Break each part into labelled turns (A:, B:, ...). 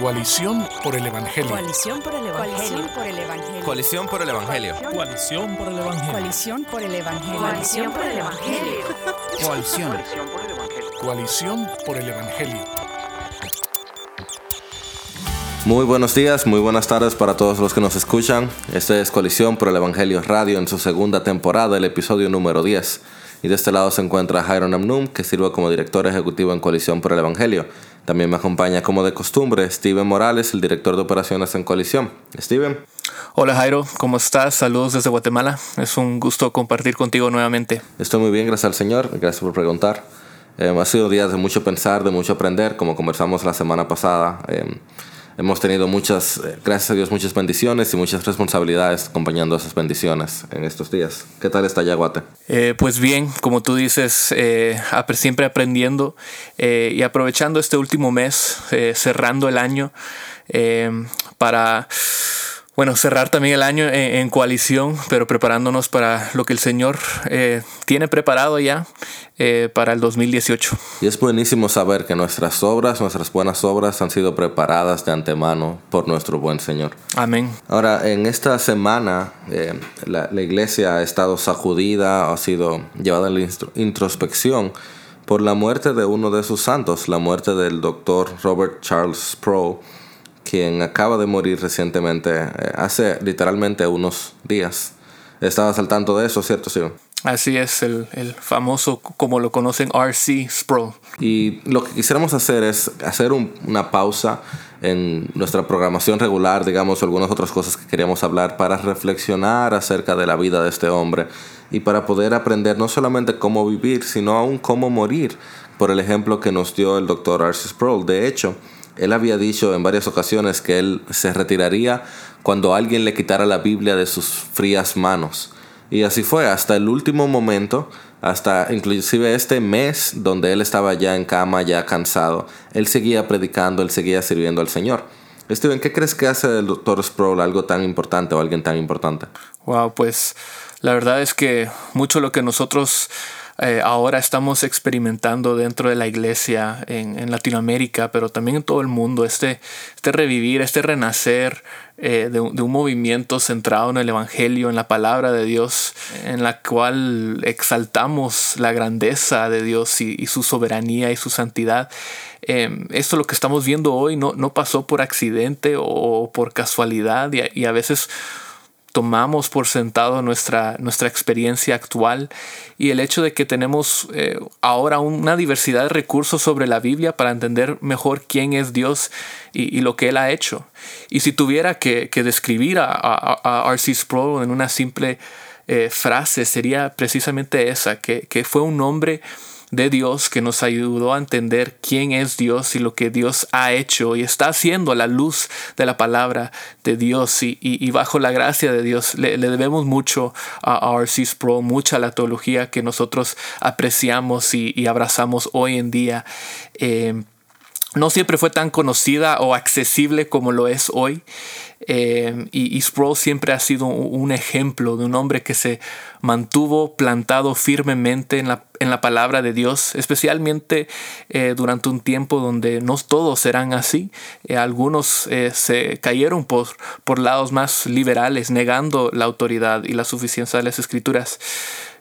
A: Coalición por el Evangelio.
B: Coalición por el Evangelio.
C: Coalición por el Evangelio.
D: Coalición por el Evangelio.
B: Coalición por el Evangelio.
E: Coalición por el Evangelio.
A: Coalición. Coalición por el Evangelio.
C: Muy buenos días, muy buenas tardes para todos los que nos escuchan. Este es Coalición por el Evangelio Radio en su segunda temporada, el episodio número 10. Y de este lado se encuentra Jairo Namnum, que sirve como director ejecutivo en Coalición por el Evangelio. También me acompaña como de costumbre Steven Morales, el director de operaciones en Coalición. Steven.
D: Hola Jairo, ¿cómo estás? Saludos desde Guatemala. Es un gusto compartir contigo nuevamente.
C: Estoy muy bien, gracias al Señor. Gracias por preguntar. Eh, ha sido días de mucho pensar, de mucho aprender, como conversamos la semana pasada. Eh, hemos tenido muchas, eh, gracias a Dios, muchas bendiciones y muchas responsabilidades acompañando esas bendiciones en estos días. ¿Qué tal está Yaguate?
D: Eh, pues bien, como tú dices, eh, siempre aprendiendo y aprovechando este último mes, cerrando el año para bueno, cerrar también el año en, coalición, pero preparándonos para lo que el Señor eh, tiene preparado ya eh, para el 2018.
C: Y es buenísimo saber que nuestras obras, nuestras buenas obras han sido preparadas de antemano por nuestro buen Señor.
D: Amén.
C: Ahora, en esta semana eh, la, la, iglesia ha estado sacudida, ha sido llevada a la introspección por la muerte de uno de sus santos, la muerte del doctor Robert Charles Sproul quien acaba de morir recientemente, eh, hace literalmente unos días. Estabas al tanto de eso, ¿cierto, sí?
D: Así es, el, famoso, como lo conocen, RC Sproul.
C: Y lo que quisiéramos hacer es hacer una pausa en nuestra programación regular, digamos, algunas otras cosas que queríamos hablar para reflexionar acerca de la vida de este hombre y para poder aprender no solamente cómo vivir, sino aún cómo morir, por el ejemplo que nos dio el doctor R.C. Sproul. De hecho, él había dicho en varias ocasiones que él se retiraría cuando alguien le quitara la Biblia de sus frías manos. Y así fue, hasta el último momento, hasta inclusive este mes donde él estaba ya en cama, ya cansado, él seguía predicando, él seguía sirviendo al Señor. Steven, ¿qué crees que hace del Dr. Sproul algo tan importante o alguien tan importante?
D: Wow, pues la verdad es que mucho lo que nosotros eh, ahora estamos experimentando dentro de la iglesia en, Latinoamérica, pero también en todo el mundo, este, este revivir, este renacer eh, de, un movimiento centrado en el Evangelio, en la palabra de Dios, en la cual exaltamos la grandeza de Dios y, su soberanía y su santidad. Em, esto lo que estamos viendo hoy no, no pasó por accidente o por casualidad y a veces tomamos por sentado nuestra, nuestra experiencia actual y el hecho de que tenemos eh, ahora una diversidad de recursos sobre la Biblia para entender mejor quién es Dios y, lo que Él ha hecho. Y si tuviera que, describir a, a. Sproul en una simple eh, frase, sería precisamente esa, que fue un hombre de Dios que nos ayudó a entender quién es Dios y lo que Dios ha hecho y está haciendo a la luz de la palabra de Dios y, bajo la gracia de Dios. Le, debemos mucho a R.C. Pro, mucha la teología que nosotros apreciamos y, abrazamos hoy en día. Eh, no siempre fue tan conocida o accesible como lo es hoy. Eh, y, Sproul siempre ha sido un ejemplo de un hombre que se mantuvo plantado firmemente en la, en la palabra de Dios, especialmente eh, durante un tiempo donde no todos eran así. Eh, algunos se cayeron por, por lados más liberales, negando la autoridad y la suficiencia de las escrituras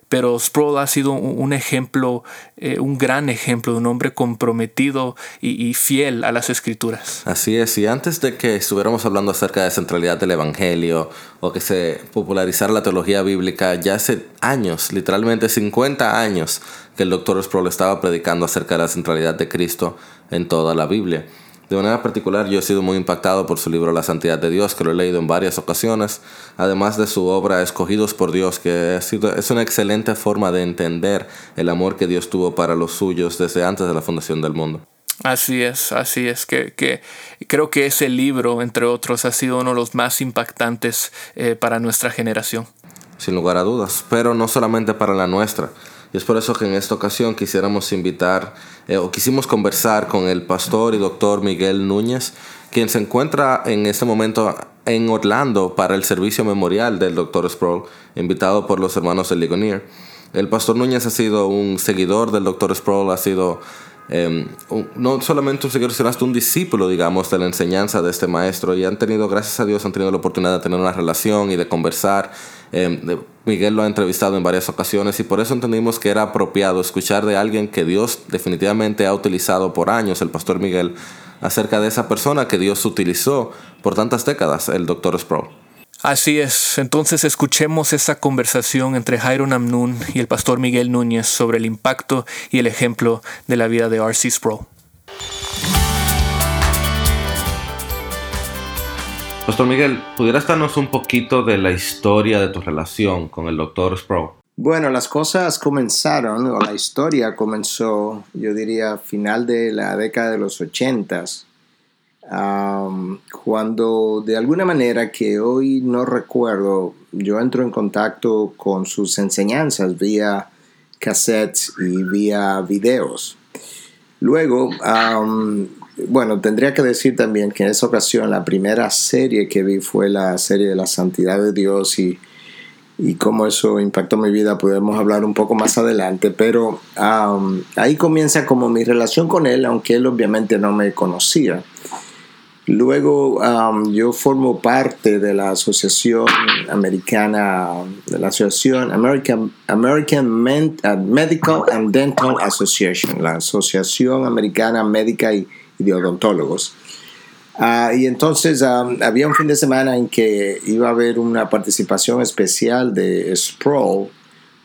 D: pero Sproul ha sido un ejemplo, eh, un gran ejemplo de un hombre comprometido y, fiel a las escrituras.
C: Así es, y antes de que estuviéramos hablando acerca de centralidad del Evangelio o que se popularizara la teología bíblica, ya hace años, literalmente 50 años, que el doctor Sproul estaba predicando acerca de la centralidad de Cristo en toda la Biblia. De manera particular, yo he sido muy impactado por su libro La Santidad de Dios, que lo he leído en varias ocasiones, además de su obra Escogidos por Dios, que es una excelente forma de entender el amor que Dios tuvo para los suyos desde antes de la fundación del mundo.
D: Así es, así es, que, que creo que ese libro, entre otros, ha sido uno de los más impactantes eh, para nuestra generación.
C: Sin lugar a dudas, pero no solamente para la nuestra. Y es por eso que en esta ocasión quisiéramos invitar eh, o quisimos conversar con el pastor y doctor Miguel Núñez, quien se encuentra en este momento en Orlando para el servicio memorial del doctor Sproul, invitado por los hermanos de Ligonier. El pastor Núñez ha sido un seguidor del doctor Sproul, ha sido eh, no solamente un seguidor, sino hasta un discípulo, digamos, de la enseñanza de este maestro. Y han tenido, gracias a Dios, han tenido la oportunidad de tener una relación y de conversar. Eh, Miguel lo ha entrevistado en varias ocasiones y por eso entendimos que era apropiado escuchar de alguien que Dios definitivamente ha utilizado por años, el pastor Miguel, acerca de esa persona que Dios utilizó por tantas décadas, el doctor Sproul.
D: Así es, entonces escuchemos esa conversación entre Jairo Namnun y el pastor Miguel Núñez sobre el impacto y el ejemplo de la vida de R.C. Sproul.
C: Pastor Miguel, ¿pudieras darnos un poquito de la historia de tu relación con el doctor Sproul?
E: Bueno, las cosas comenzaron, o la historia comenzó, yo diría, final de la década de los ochentas cuando de alguna manera que hoy no recuerdo, yo entro en contacto con sus enseñanzas vía cassettes y vía videos. Luego, bueno, tendría que decir también que en esa ocasión la primera serie que vi fue la serie de la santidad de Dios y, y cómo eso impactó mi vida, podemos hablar un poco más adelante, pero ahí comienza como mi relación con él, aunque él obviamente no me conocía. Luego um, yo formo parte de la Asociación Americana, de la Asociación American, American uh, Medical and Dental Association, la Asociación Americana Médica y, de Odontólogos. Ah, y entonces um, había un fin de semana en que iba a haber una participación especial de Sproul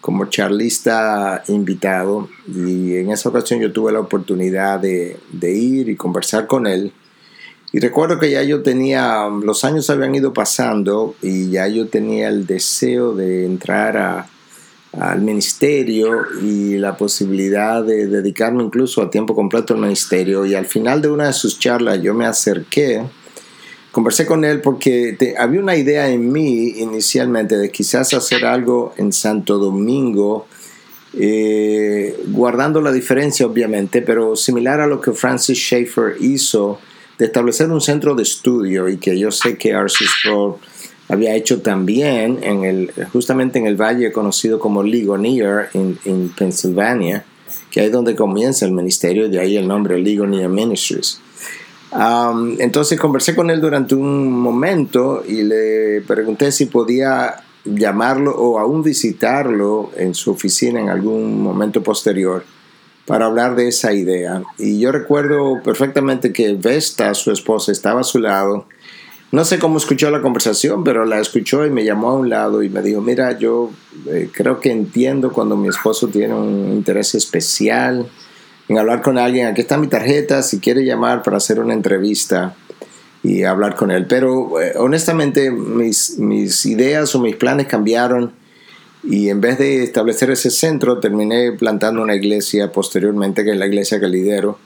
E: como charlista invitado y en esa ocasión yo tuve la oportunidad de, de ir y conversar con él y recuerdo que ya yo tenía, los años habían ido pasando y ya yo tenía el deseo de entrar al ministerio y la posibilidad de dedicarme incluso a tiempo completo al ministerio. Y al final de una de sus charlas yo me acerqué, conversé con él porque había una idea en mí inicialmente de quizás hacer algo en Santo Domingo. Eh, guardando la diferencia obviamente, pero similar a lo que Francis Schaeffer hizo de establecer un centro de estudio y que yo sé que R.C. Sproul había hecho también en el, justamente en el valle conocido como Ligonier en, Pennsylvania, que es donde comienza el ministerio, de ahí el nombre Ligonier Ministries. Um, entonces conversé con él durante un momento y le pregunté si podía llamarlo o aún visitarlo en su oficina en algún momento posterior para hablar de esa idea. Y yo recuerdo perfectamente que Vesta, su esposa, estaba a su lado. No sé cómo escuchó la conversación, pero la escuchó y me llamó a un lado y me dijo, mira, yo eh, creo que entiendo cuando mi esposo tiene un interés especial en hablar con alguien. Aquí está mi tarjeta, si quiere llamar para hacer una entrevista y hablar con él. Pero eh, honestamente mis, mis ideas o mis planes cambiaron y en vez de establecer ese centro, terminé plantando una iglesia posteriormente, que es la iglesia que lidero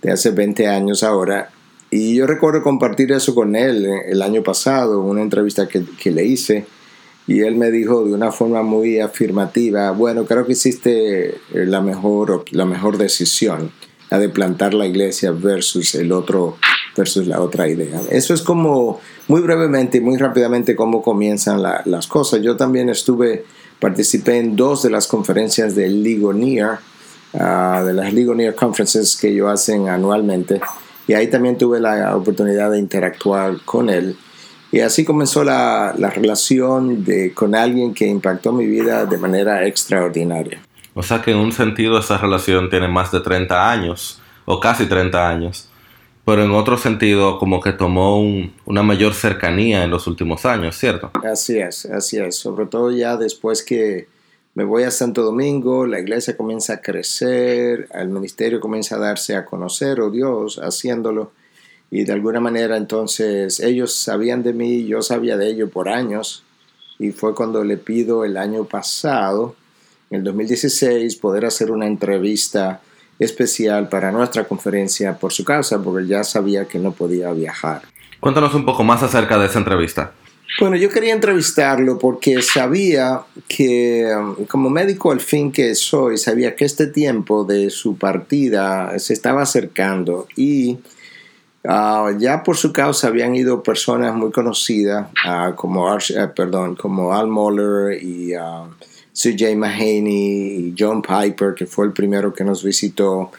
E: de hace 20 años ahora. Y yo recuerdo compartir eso con él el año pasado, una entrevista que, que le hice. Y él me dijo de una forma muy afirmativa, bueno, creo que hiciste la mejor, la mejor decisión, la de plantar la iglesia versus el otro, versus la otra idea. Eso es como, muy brevemente y muy rápidamente, cómo comienzan las cosas. Yo también estuve Participé en dos de las conferencias de Ligonier, ah, de las Ligonier Conferences que ellos hacen anualmente. Y ahí también tuve la oportunidad de interactuar con él. Y así comenzó la, la relación de, con alguien que impactó mi vida de manera extraordinaria.
C: O sea que en un sentido esa relación tiene más de 30 años, o casi 30 años pero en otro sentido como que tomó una mayor cercanía en los últimos años, ¿cierto?
E: Así es, así es, sobre todo ya después que me voy a Santo Domingo, la iglesia comienza a crecer, el ministerio comienza a darse a conocer, o oh Dios, haciéndolo, y de alguna manera entonces ellos sabían de mí, yo sabía de ellos por años, y fue cuando le pido el año pasado, en el 2016, poder hacer una entrevista especial para nuestra conferencia por su causa, porque ya sabía que no podía viajar.
C: Cuéntanos un poco más acerca de esa entrevista.
E: Bueno, yo quería entrevistarlo porque sabía que, um, como médico al fin que soy, sabía que este tiempo de su partida se estaba acercando y uh, ya por su causa habían ido personas muy conocidas, uh, como, uh, perdón, como Al Moller y CJ Mahaney y John Piper, que fue el primero que nos visitó,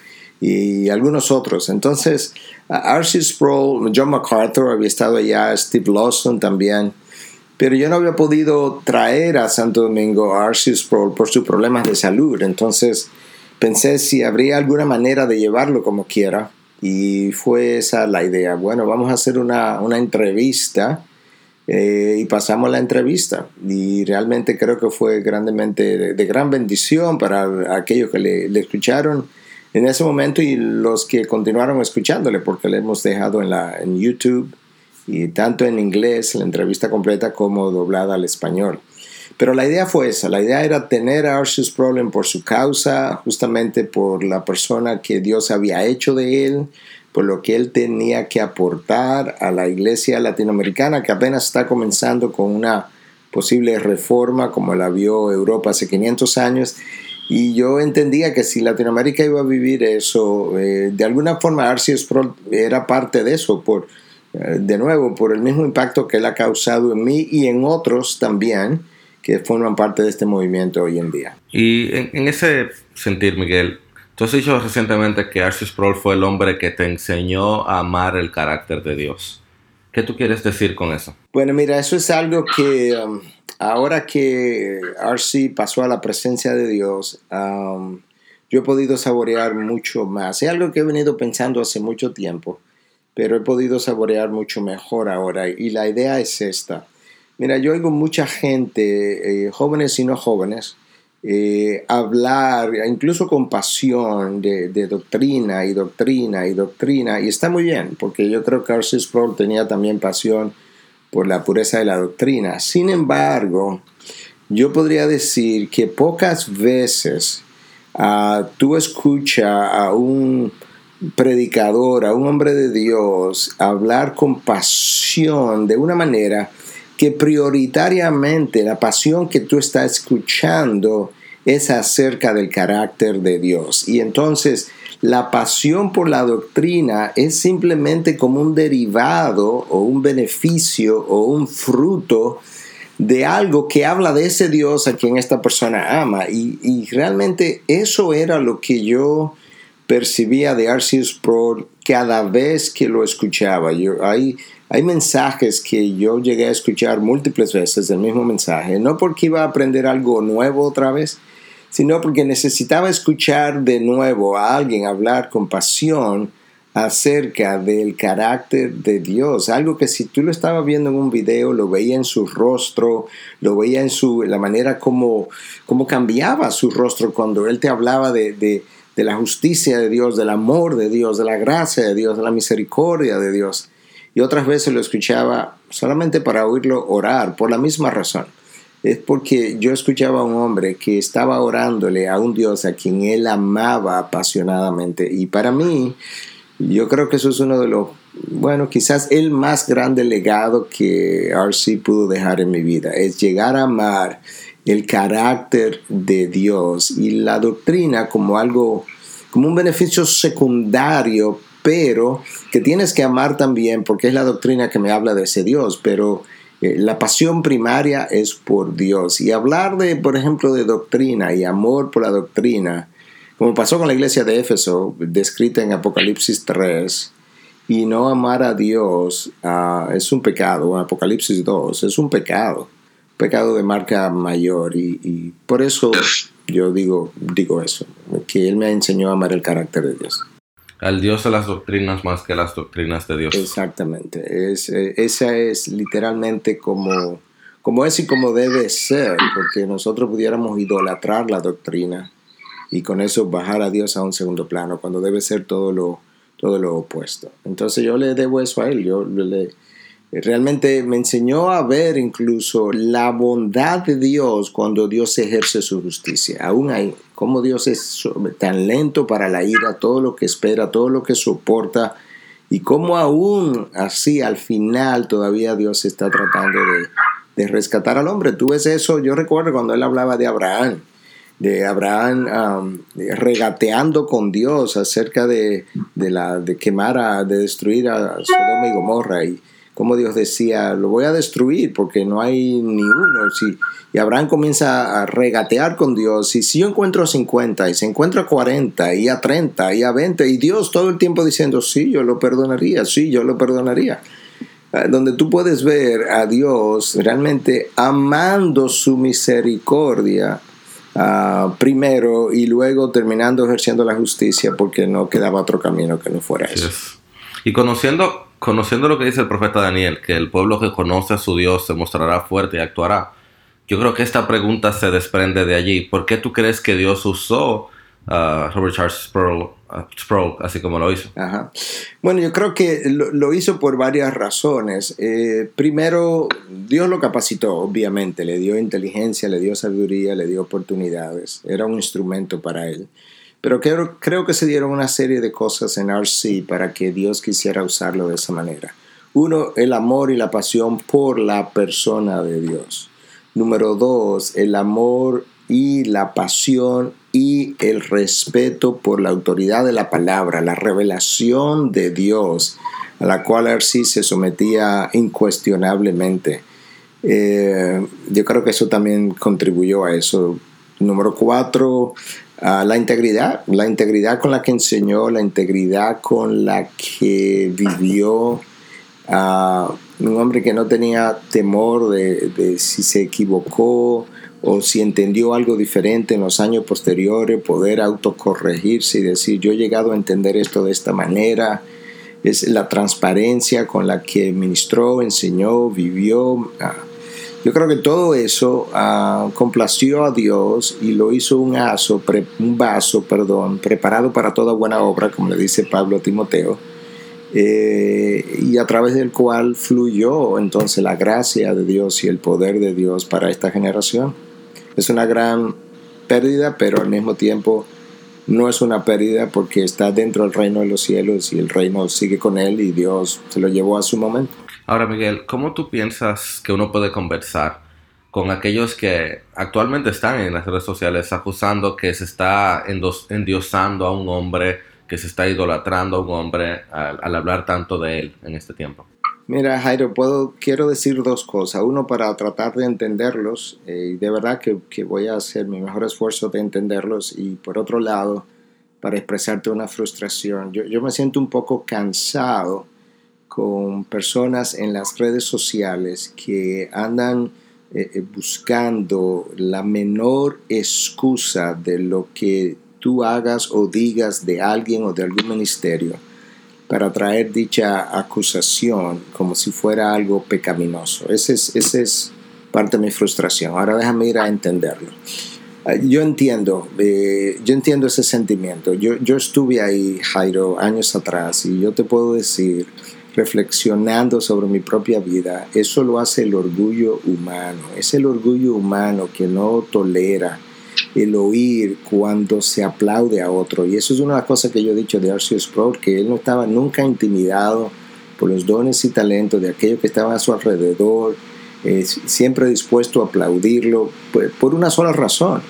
E: y algunos otros. Entonces, R.C. Sproul, John MacArthur había estado allá, Steve Lawson también, pero yo no había podido traer a Santo Domingo a R.C. Sproul por sus problemas de salud. Entonces, pensé si habría alguna manera de llevarlo como quiera y fue esa la idea. Bueno, vamos a hacer una, una entrevista eh, y pasamos la entrevista y realmente creo que fue grandemente de, gran bendición para aquellos que le, le, escucharon en ese momento y los que continuaron escuchándole porque le hemos dejado en, la, en YouTube y tanto en inglés la entrevista completa como doblada al español. Pero la idea fue esa, la idea era tener a Arceus Problem por su causa, justamente por la persona que Dios había hecho de él, por lo que él tenía que aportar a la iglesia latinoamericana que apenas está comenzando con una posible reforma como la vio Europa hace 500 años. Y yo entendía que si Latinoamérica iba a vivir eso, eh, de alguna forma Arceus Pro era parte de eso, por, de nuevo, por el mismo impacto que él ha causado en mí y en otros también que forman parte de este movimiento hoy en día.
C: Y en, en ese sentir, Miguel, Tú has dicho recientemente que Arceus Sproul fue el hombre que te enseñó a amar el carácter de Dios. ¿Qué tú quieres decir con eso?
E: Bueno, mira, eso es algo que um, ahora que Arce pasó a la presencia de Dios, um, yo he podido saborear mucho más. Es algo que he venido pensando hace mucho tiempo, pero he podido saborear mucho mejor ahora. Y la idea es esta. Mira, yo oigo mucha gente, eh, jóvenes y no jóvenes, eh, hablar, incluso con pasión, de, doctrina y doctrina y doctrina, y está muy bien, porque yo creo que Arceus Sproul tenía también pasión por la pureza de la doctrina. Sin embargo, yo podría decir que pocas veces uh, tú escuchas a un predicador, a un hombre de Dios, hablar con pasión de una manera que prioritariamente la pasión que tú estás escuchando es acerca del carácter de Dios. Y entonces la pasión por la doctrina es simplemente como un derivado o un beneficio o un fruto de algo que habla de ese Dios a quien esta persona ama. Y, realmente eso era lo que yo percibía de Arceus Pro cada vez que lo escuchaba. Yo, hay, hay mensajes que yo llegué a escuchar múltiples veces del mismo mensaje, no porque iba a aprender algo nuevo otra vez, sino porque necesitaba escuchar de nuevo a alguien hablar con pasión acerca del carácter de Dios, algo que si tú lo estabas viendo en un video, lo veía en su rostro, lo veía en su, la manera como, como cambiaba su rostro cuando él te hablaba de, de, de la justicia de Dios, del amor de Dios, de la gracia de Dios, de la misericordia de Dios. Y otras veces lo escuchaba solamente para oírlo orar, por la misma razón es porque yo escuchaba a un hombre que estaba orándole a un Dios a quien él amaba apasionadamente. Y para mí, yo creo que eso es uno de los, bueno, quizás el más grande legado que RC pudo dejar en mi vida, es llegar a amar el carácter de Dios y la doctrina como algo, como un beneficio secundario, pero que tienes que amar también porque es la doctrina que me habla de ese Dios, pero eh, la pasión primaria es por Dios. Y hablar de, por ejemplo, de doctrina y amor por la doctrina, como pasó con la iglesia de Éfeso, descrita en Apocalipsis 3, y no amar a Dios ah, es un pecado, Apocalipsis 2 es un pecado, pecado de marca mayor. Y, y por eso yo digo, digo eso, que Él me enseñó a amar el carácter de Dios
C: al Dios de las doctrinas más que las doctrinas de Dios.
E: Exactamente. Es, eh, esa es literalmente como, como es y como debe ser, porque nosotros pudiéramos idolatrar la doctrina y con eso bajar a Dios a un segundo plano, cuando debe ser todo lo, todo lo opuesto. Entonces yo le debo eso a él, yo le, realmente me enseñó a ver incluso la bondad de Dios cuando Dios ejerce su justicia. Aún hay cómo Dios es tan lento para la ira, todo lo que espera, todo lo que soporta, y cómo aún así al final todavía Dios está tratando de, rescatar al hombre. Tú ves eso, yo recuerdo cuando él hablaba de Abraham, de Abraham regateando con Dios acerca de, la, de quemar, a, de destruir a Sodoma y Gomorra. Y como Dios decía, lo voy a destruir porque no hay ni uno. Si, y Abraham comienza a regatear con Dios. Y si yo encuentro 50 y se encuentra 40 y a 30 y a 20 y Dios todo el tiempo diciendo, sí, yo lo perdonaría, sí, yo lo perdonaría. Ah, donde tú puedes ver a Dios realmente amando su misericordia uh, primero y luego terminando ejerciendo la justicia porque no quedaba otro camino que no fuera eso.
C: Y conociendo, conociendo lo que dice el profeta Daniel, que el pueblo que conoce a su Dios se mostrará fuerte y actuará, yo creo que esta pregunta se desprende de allí. ¿Por qué tú crees que Dios usó a Robert Charles Sproul, así como lo hizo?
E: Bueno, yo creo que lo, hizo por varias razones. Eh, primero, Dios lo capacitó, obviamente, le dio inteligencia, le dio sabiduría, le dio oportunidades. Era un instrumento para él. Pero creo, creo que se dieron una serie de cosas en RC para que Dios quisiera usarlo de esa manera. Uno, el amor y la pasión por la persona de Dios. Número dos, el amor y la pasión y el respeto por la autoridad de la palabra, la revelación de Dios, a la cual RC se sometía incuestionablemente. Eh, yo creo que eso también contribuyó a eso. Número cuatro, la integridad, la integridad con la que enseñó, la integridad con la que vivió. un hombre que no tenía temor de, si se equivocó o si entendió algo diferente en los años posteriores, poder autocorregirse y decir, yo he llegado a entender esto de esta manera. Es la transparencia con la que ministró, enseñó, vivió. Yo creo que todo eso ah, complació a Dios y lo hizo un, aso, un vaso perdón, preparado para toda buena obra, como le dice Pablo a Timoteo, eh, y a través del cual fluyó entonces la gracia de Dios y el poder de Dios para esta generación. Es una gran pérdida, pero al mismo tiempo no es una pérdida porque está dentro del reino de los cielos y el reino sigue con él y Dios se lo llevó a su momento.
C: Ahora, Miguel, ¿cómo tú piensas que uno puede conversar con aquellos que actualmente están en las redes sociales acusando que se está endiosando a un hombre, que se está idolatrando a un hombre al, hablar tanto de él en este tiempo?
E: Mira, Jairo, puedo, quiero decir dos cosas. Uno, para tratar de entenderlos, eh, y de verdad que, que, voy a hacer mi mejor esfuerzo de entenderlos. Y por otro lado, para expresarte una frustración. Yo, yo me siento un poco cansado con personas en las redes sociales que andan eh, eh, buscando la menor excusa de lo que tú hagas o digas de alguien o de algún ministerio para traer dicha acusación como si fuera algo pecaminoso. Esa es, ese es parte de mi frustración. Ahora déjame ir a entenderlo. Ah, yo entiendo, eh, yo entiendo ese sentimiento. Yo, yo estuve ahí, Jairo, años atrás, y yo te puedo decir reflexionando sobre mi propia vida, eso lo hace el orgullo humano. Es el orgullo humano que no tolera el oír cuando se aplaude a otro. Y eso es una de las cosas que yo he dicho de Arceus Sproul, que él no estaba nunca intimidado por los dones y talentos de aquellos que estaban a su alrededor, eh, siempre dispuesto a aplaudirlo, por, por, una sola razón.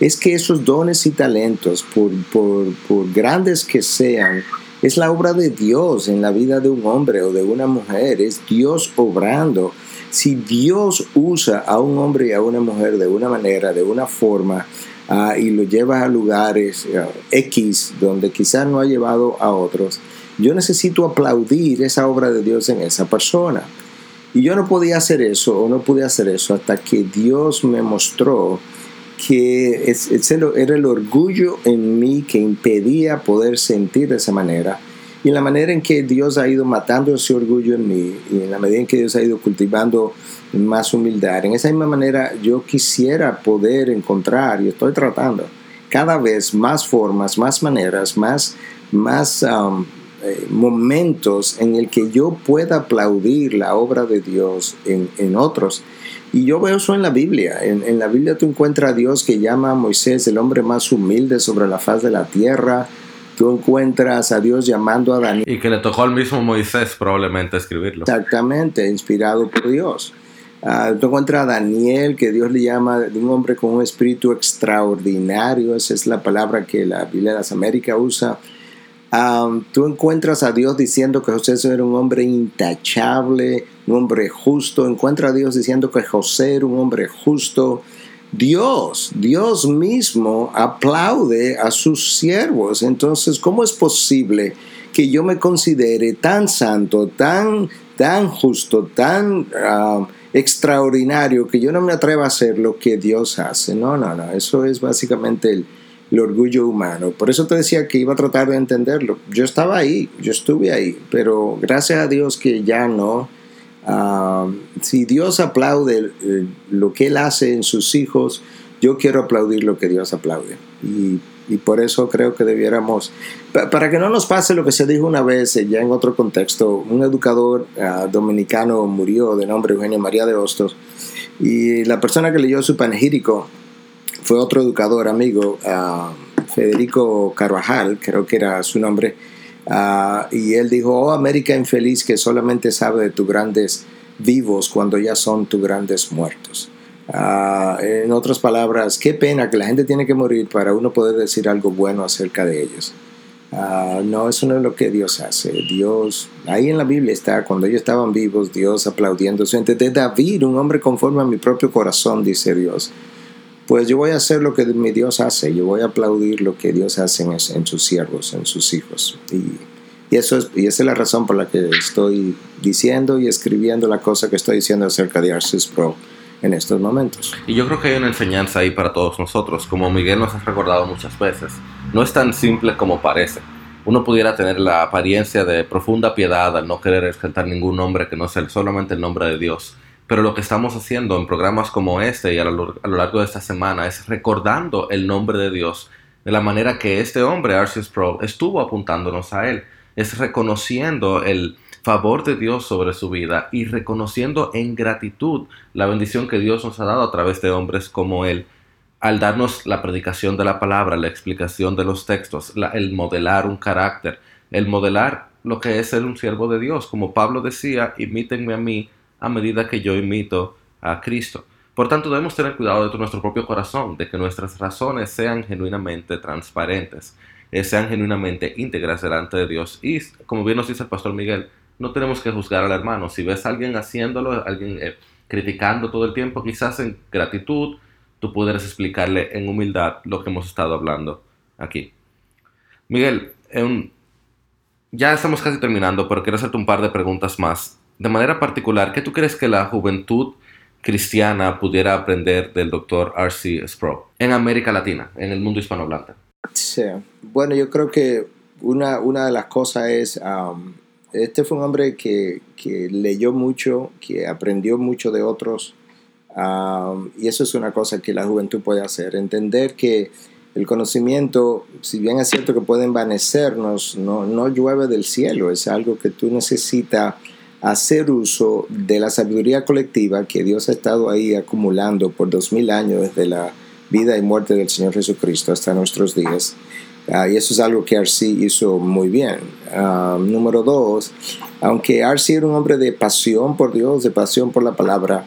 E: Es que esos dones y talentos, por, por, por grandes que sean, es la obra de Dios en la vida de un hombre o de una mujer, es Dios obrando. Si Dios usa a un hombre y a una mujer de una manera, de una forma, uh, y lo lleva a lugares uh, X donde quizás no ha llevado a otros, yo necesito aplaudir esa obra de Dios en esa persona. Y yo no podía hacer eso o no pude hacer eso hasta que Dios me mostró que es, era el orgullo en mí que impedía poder sentir de esa manera. Y en la manera en que Dios ha ido matando ese orgullo en mí, y en la medida en que Dios ha ido cultivando más humildad, en esa misma manera yo quisiera poder encontrar, y estoy tratando, cada vez más formas, más maneras, más, más um, eh, momentos en el que yo pueda aplaudir la obra de Dios en, en otros y yo veo eso en la Biblia. En, la Biblia tú encuentras a Dios que llama a Moisés el hombre más humilde sobre la faz de la tierra. Tú encuentras a Dios llamando a Daniel.
C: Y que le tocó al mismo Moisés probablemente escribirlo.
E: Exactamente, inspirado por Dios. Uh, tú encuentras a Daniel, que Dios le llama de un hombre con un espíritu extraordinario. Esa es la palabra que la Biblia de las Américas usa um, tú encuentras a Dios diciendo que José era un hombre intachable, un hombre justo. Encuentras a Dios diciendo que José era un hombre justo. Dios, Dios mismo aplaude a sus siervos. Entonces, ¿cómo es posible que yo me considere tan santo, tan, tan justo, tan uh, extraordinario que yo no me atrevo a hacer lo que Dios hace? No, no, no. Eso es básicamente el, el orgullo humano. Por eso te decía que iba a tratar de entenderlo. Yo estaba ahí, yo estuve ahí, pero gracias a Dios que ya no. Uh, si Dios aplaude eh, lo que Él hace en sus hijos, yo quiero aplaudir lo que Dios aplaude. Y, y por eso creo que debiéramos, para que no nos pase lo que se dijo una vez, eh, ya en otro contexto, un educador uh, dominicano murió de nombre Eugenio María de Hostos, y la persona que leyó su panegírico fue otro educador amigo, uh, Federico Carvajal, creo que era su nombre, uh, y él dijo, oh América infeliz que solamente sabe de tus grandes vivos cuando ya son tus grandes muertos. Uh, en otras palabras, qué pena que la gente tiene que morir para uno poder decir algo bueno acerca de ellos. Uh, no, eso no es lo que Dios hace. Dios, ahí en la Biblia está, cuando ellos estaban vivos, Dios aplaudiendo su gente. De David, un hombre conforme a mi propio corazón, dice Dios pues yo voy a hacer lo que mi Dios hace, yo voy a aplaudir lo que Dios hace en, sus siervos, en sus hijos. Y, eso es, y esa es la razón por la que estoy diciendo y escribiendo la cosa que estoy diciendo acerca de Arceus Pro en estos momentos.
C: Y yo creo que hay una enseñanza ahí para todos nosotros, como Miguel nos ha recordado muchas veces. No es tan simple como parece. Uno pudiera tener la apariencia de profunda piedad al no querer exaltar ningún nombre que no sea solamente el nombre de Dios pero lo que estamos haciendo en programas como este y a lo, largo de esta semana es recordando el nombre de Dios de la manera que este hombre, Arceus Pro, estuvo apuntándonos a él. Es reconociendo el favor de Dios sobre su vida y reconociendo en gratitud la bendición que Dios nos ha dado a través de hombres como él al darnos la predicación de la palabra, la explicación de los textos, el modelar un carácter, el modelar lo que es ser un siervo de Dios. Como Pablo decía, imítenme a mí a medida que yo imito a Cristo. Por tanto, debemos tener cuidado de nuestro propio corazón, de que nuestras razones sean genuinamente transparentes, eh, sean genuinamente íntegras delante de Dios. Y, como bien nos dice el pastor Miguel, no tenemos que juzgar al hermano. Si ves a alguien haciéndolo, alguien eh, criticando todo el tiempo, quizás en gratitud, tú puedes explicarle en humildad lo que hemos estado hablando aquí. Miguel, ya estamos casi terminando, pero quiero hacerte un par de preguntas más de manera particular, ¿qué tú crees que la juventud cristiana pudiera aprender del doctor R.C. Sproul en América Latina, en el mundo hispanohablante?
E: Sí, bueno, yo creo que una, una de las cosas es, um, este fue un hombre que, que, leyó mucho, que aprendió mucho de otros, um, y eso es una cosa que la juventud puede hacer, entender que el conocimiento, si bien es cierto que puede envanecernos, no, no llueve del cielo, es algo que tú necesitas hacer uso de la sabiduría colectiva que Dios ha estado ahí acumulando por dos mil años desde la vida y muerte del Señor Jesucristo hasta nuestros días. Uh, y eso es algo que Arce hizo muy bien. Uh, número dos, aunque Arce era un hombre de pasión por Dios, de pasión por la palabra,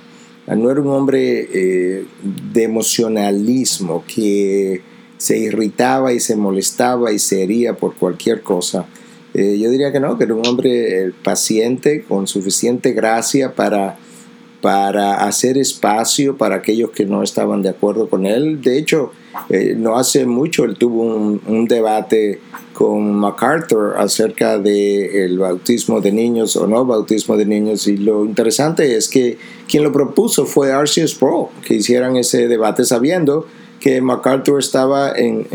E: uh, no era un hombre eh, de emocionalismo que se irritaba y se molestaba y se hería por cualquier cosa. Eh, yo diría que no, que era un hombre eh, paciente, con suficiente gracia para, para hacer espacio para aquellos que no estaban de acuerdo con él. De hecho, eh, no hace mucho él tuvo un, debate con MacArthur acerca del el bautismo de niños o no bautismo de niños y lo interesante es que quien lo propuso fue Arceus Pro, que hicieran ese debate sabiendo que MacArthur estaba en,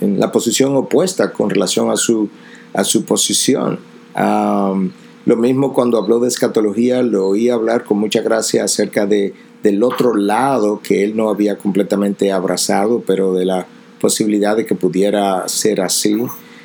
E: en la posición opuesta con relación a su a su posición. lo mismo cuando habló de escatología, lo oí hablar con mucha gracia acerca de, del otro lado que él no había completamente abrazado, pero de la posibilidad de que pudiera ser así.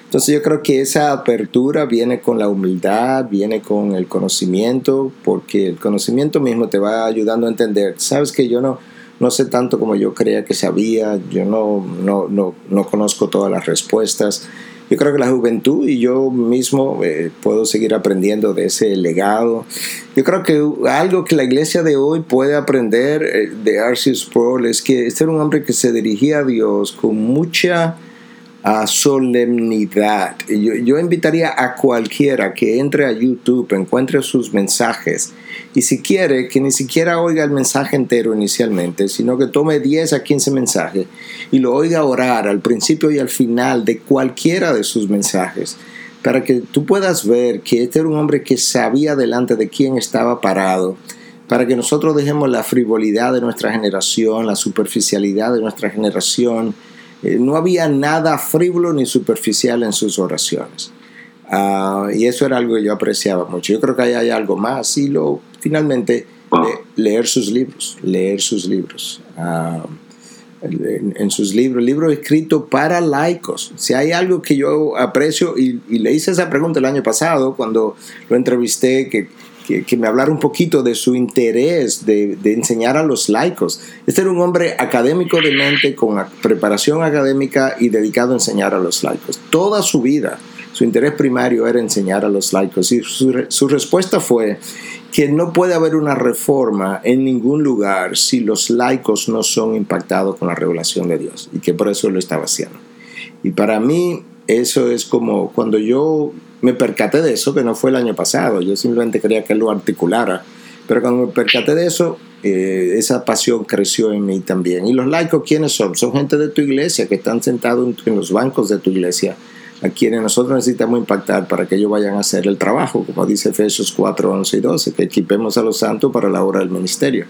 E: Entonces yo creo que esa apertura viene con la humildad, viene con el conocimiento, porque el conocimiento mismo te va ayudando a entender. Sabes que yo no, no sé tanto como yo creía que sabía, yo no, no, no, no conozco todas las respuestas yo creo que la juventud y yo mismo eh, puedo seguir aprendiendo de ese legado. Yo creo que algo que la iglesia de hoy puede aprender eh, de Arceus Sproul es que este era un hombre que se dirigía a Dios con mucha a solemnidad. Yo, yo, invitaría a cualquiera que entre a YouTube, encuentre sus mensajes y si quiere que ni siquiera oiga el mensaje entero inicialmente, sino que tome 10 a 15 mensajes y lo oiga orar al principio y al final de cualquiera de sus mensajes para que tú puedas ver que este era un hombre que sabía delante de quién estaba parado, para que nosotros dejemos la frivolidad de nuestra generación, la superficialidad de nuestra generación, eh, no había nada frívolo ni superficial en sus oraciones. Uh, y eso era algo que yo apreciaba mucho. Yo creo que ahí hay algo más. Y lo, finalmente, le, leer sus libros, leer sus libros. Uh, en, en, sus libros, libros escritos para laicos. Si hay algo que yo aprecio, y, y, le hice esa pregunta el año pasado cuando lo entrevisté, que que, me hablara un poquito de su interés de, de, enseñar a los laicos. Este era un hombre académico de mente, con preparación académica y dedicado a enseñar a los laicos. Toda su vida, su interés primario era enseñar a los laicos. Y su, su respuesta fue que no puede haber una reforma en ningún lugar si los laicos no son impactados con la revelación de Dios. Y que por eso lo estaba haciendo. Y para mí eso es como cuando yo me percaté de eso, que no fue el año pasado, yo simplemente quería que él lo articulara, pero cuando me percaté de eso, eh, esa pasión creció en mí también. ¿Y los laicos quiénes son? Son gente de tu iglesia que están sentados en los bancos de tu iglesia, a quienes nosotros necesitamos impactar para que ellos vayan a hacer el trabajo, como dice Efesios 4, 11 y 12, que equipemos a los santos para la obra del ministerio.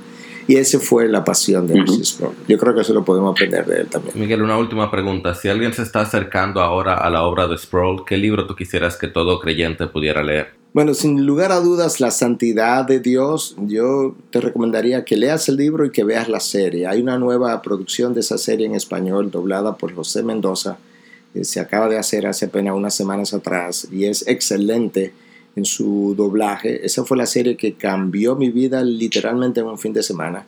E: Y esa fue la pasión de Lucy Sproul. Yo creo que eso lo podemos aprender de él también.
C: Miguel, una última pregunta. Si alguien se está acercando ahora a la obra de Sproul, ¿qué libro tú quisieras que todo creyente pudiera leer?
E: Bueno, sin lugar a dudas, La Santidad de Dios, yo te recomendaría que leas el libro y que veas la serie. Hay una nueva producción de esa serie en español doblada por José Mendoza. Que se acaba de hacer hace apenas unas semanas atrás y es excelente en su doblaje. Esa fue la serie que cambió mi vida literalmente en un fin de semana.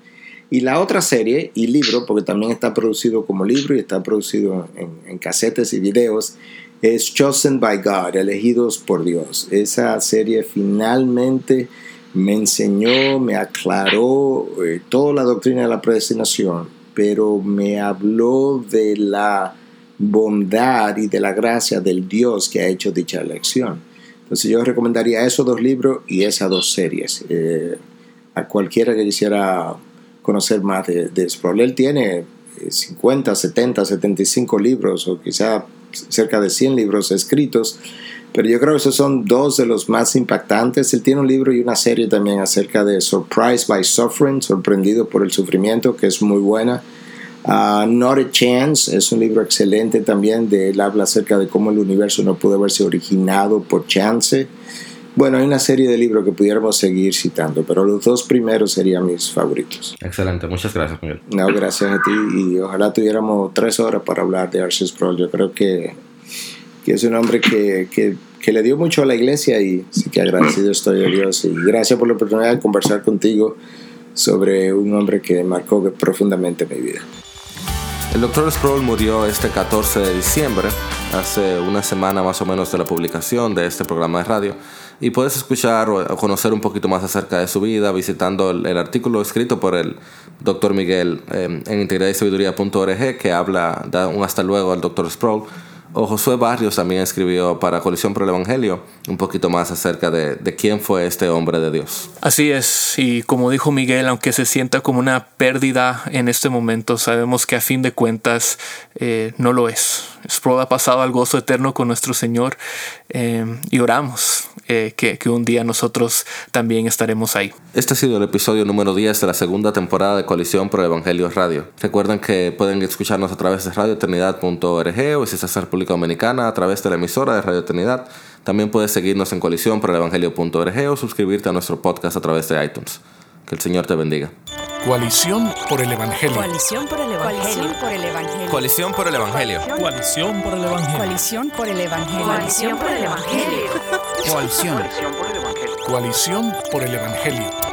E: Y la otra serie y libro, porque también está producido como libro y está producido en, en casetes y videos, es Chosen by God, elegidos por Dios. Esa serie finalmente me enseñó, me aclaró eh, toda la doctrina de la predestinación, pero me habló de la bondad y de la gracia del Dios que ha hecho dicha elección. Entonces yo recomendaría esos dos libros y esas dos series. Eh, a cualquiera que quisiera conocer más de, de Sproul. Él tiene 50, 70, 75 libros o quizá cerca de 100 libros escritos, pero yo creo que esos son dos de los más impactantes. Él tiene un libro y una serie también acerca de Surprise by Suffering, sorprendido por el sufrimiento, que es muy buena. Uh, Not a Chance es un libro excelente también, de él habla acerca de cómo el universo no pudo haberse originado por chance. Bueno, hay una serie de libros que pudiéramos seguir citando, pero los dos primeros serían mis favoritos.
C: Excelente, muchas gracias, Miguel.
E: No, gracias a ti y ojalá tuviéramos tres horas para hablar de Arceus Pro. Yo creo que, que es un hombre que, que, que, le dio mucho a la iglesia y sí que agradecido estoy a Dios y gracias por la oportunidad de conversar contigo sobre un hombre que marcó profundamente mi vida.
C: El Dr. Sproul murió este 14 de diciembre, hace una semana más o menos de la publicación de este programa de radio. Y puedes escuchar o conocer un poquito más acerca de su vida visitando el, artículo escrito por el Dr. Miguel eh, en integridadysabiduría.org que habla, da un hasta luego al Dr. Sproul o Josué Barrios también escribió para Colisión por el Evangelio un poquito más acerca de, de, quién fue este hombre de Dios.
D: Así es, y como dijo Miguel, aunque se sienta como una pérdida en este momento, sabemos que a fin de cuentas eh, no lo es. Sproul ha pasado al gozo eterno con nuestro Señor eh, y oramos que, un día nosotros también estaremos ahí.
C: Este ha sido el episodio número 10 de la segunda temporada de Colisión por el Evangelio Radio. Recuerden que pueden escucharnos a través de radioeternidad.org o si estás en República Dominicana a través de la emisora de Radio Eternidad. También puedes seguirnos en colisión por el evangelio.org o suscribirte a nuestro podcast a través de iTunes. Que el Señor te bendiga.
A: Coalición por el Evangelio.
B: Coalición por el Evangelio.
C: Coalición por el Evangelio.
A: Coalición por el Evangelio.
B: Coalición por el Evangelio.
A: Coalición por el Evangelio. Coalición. Coalición por el Evangelio.